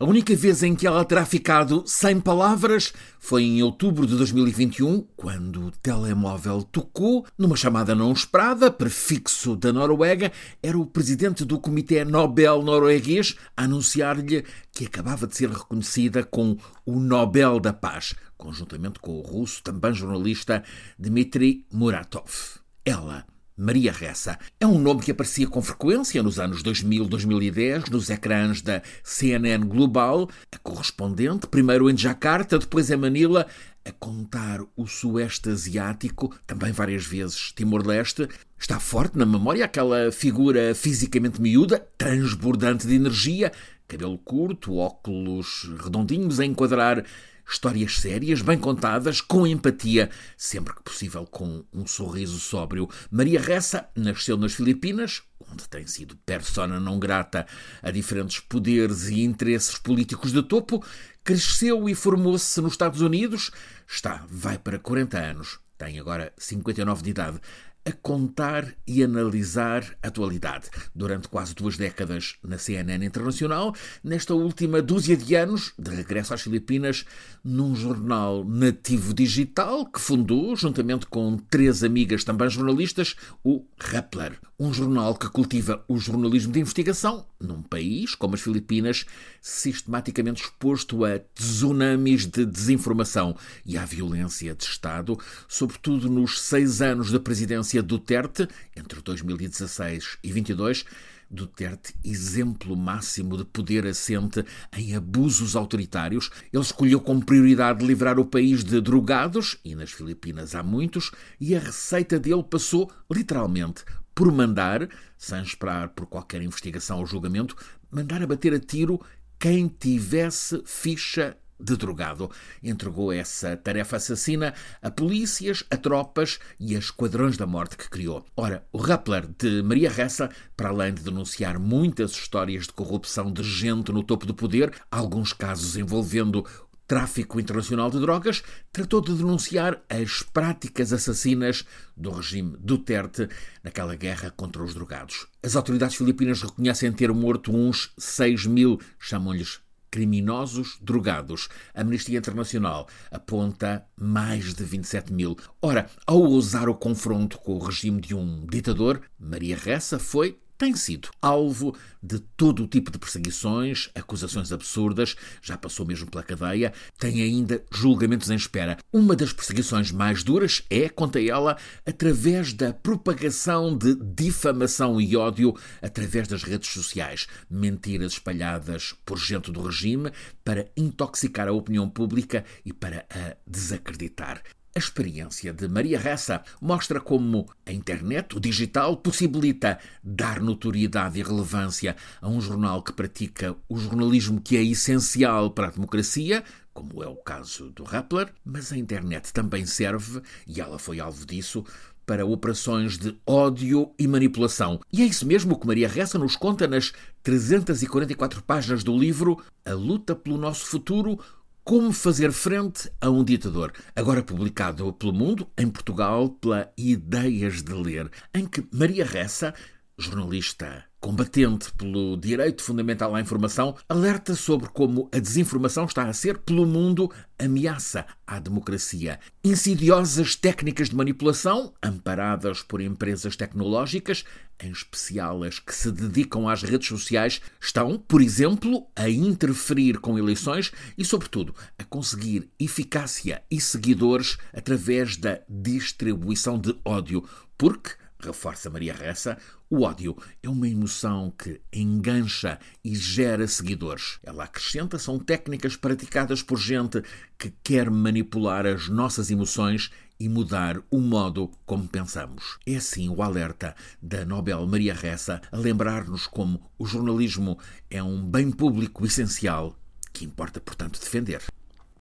A única vez em que ela terá ficado sem palavras foi em outubro de 2021, quando o telemóvel tocou numa chamada não esperada, prefixo da Noruega, era o presidente do Comitê Nobel norueguês a anunciar-lhe que acabava de ser reconhecida com o Nobel da Paz, conjuntamente com o russo, também jornalista, Dmitry Muratov. Ela Maria Ressa é um nome que aparecia com frequência nos anos 2000-2010 nos ecrãs da CNN Global, a correspondente, primeiro em Jakarta, depois em Manila, a contar o Sueste Asiático, também várias vezes Timor-Leste. Está forte na memória aquela figura fisicamente miúda, transbordante de energia, cabelo curto, óculos redondinhos a enquadrar Histórias sérias, bem contadas, com empatia, sempre que possível com um sorriso sóbrio. Maria Ressa nasceu nas Filipinas, onde tem sido persona não grata a diferentes poderes e interesses políticos de topo, cresceu e formou-se nos Estados Unidos, está, vai para 40 anos, tem agora 59 de idade a contar e analisar a atualidade. Durante quase duas décadas na CNN Internacional, nesta última dúzia de anos, de regresso às Filipinas, num jornal nativo digital que fundou, juntamente com três amigas também jornalistas, o Rappler. Um jornal que cultiva o jornalismo de investigação num país como as Filipinas, sistematicamente exposto a tsunamis de desinformação e à violência de Estado, sobretudo nos seis anos da presidência Duterte, entre 2016 e 2022. Duterte, exemplo máximo de poder assente em abusos autoritários. Ele escolheu como prioridade livrar o país de drogados, e nas Filipinas há muitos, e a receita dele passou, literalmente, por mandar, sem esperar por qualquer investigação ou julgamento, mandar abater a tiro quem tivesse ficha de drogado. Entregou essa tarefa assassina a polícias, a tropas e a esquadrões da morte que criou. Ora, o Rappler de Maria Ressa, para além de denunciar muitas histórias de corrupção de gente no topo do poder, alguns casos envolvendo tráfico internacional de drogas, tratou de denunciar as práticas assassinas do regime Duterte naquela guerra contra os drogados. As autoridades filipinas reconhecem ter morto uns 6 mil, chamam-lhes criminosos drogados. A Amnistia Internacional aponta mais de 27 mil. Ora, ao ousar o confronto com o regime de um ditador, Maria Ressa foi tem sido alvo de todo o tipo de perseguições, acusações absurdas, já passou mesmo pela cadeia, tem ainda julgamentos em espera. Uma das perseguições mais duras é, conta ela, através da propagação de difamação e ódio através das redes sociais, mentiras espalhadas por gente do regime para intoxicar a opinião pública e para a desacreditar. A experiência de Maria Ressa mostra como a internet, o digital, possibilita dar notoriedade e relevância a um jornal que pratica o jornalismo que é essencial para a democracia, como é o caso do Rappler, mas a internet também serve, e ela foi alvo disso, para operações de ódio e manipulação. E é isso mesmo que Maria Ressa nos conta nas 344 páginas do livro A Luta pelo Nosso Futuro, como fazer frente a um ditador, agora publicado pelo Mundo, em Portugal, pela Ideias de Ler, em que Maria Ressa, jornalista combatente pelo direito fundamental à informação, alerta sobre como a desinformação está a ser, pelo mundo, ameaça à democracia. Insidiosas técnicas de manipulação, amparadas por empresas tecnológicas, em especial as que se dedicam às redes sociais, estão, por exemplo, a interferir com eleições e, sobretudo, a conseguir eficácia e seguidores através da distribuição de ódio, porque reforça Maria Ressa, o ódio é uma emoção que engancha e gera seguidores. Ela acrescenta são técnicas praticadas por gente que quer manipular as nossas emoções e mudar o modo como pensamos. É assim o alerta da Nobel Maria Ressa a lembrar-nos como o jornalismo é um bem público essencial que importa, portanto, defender.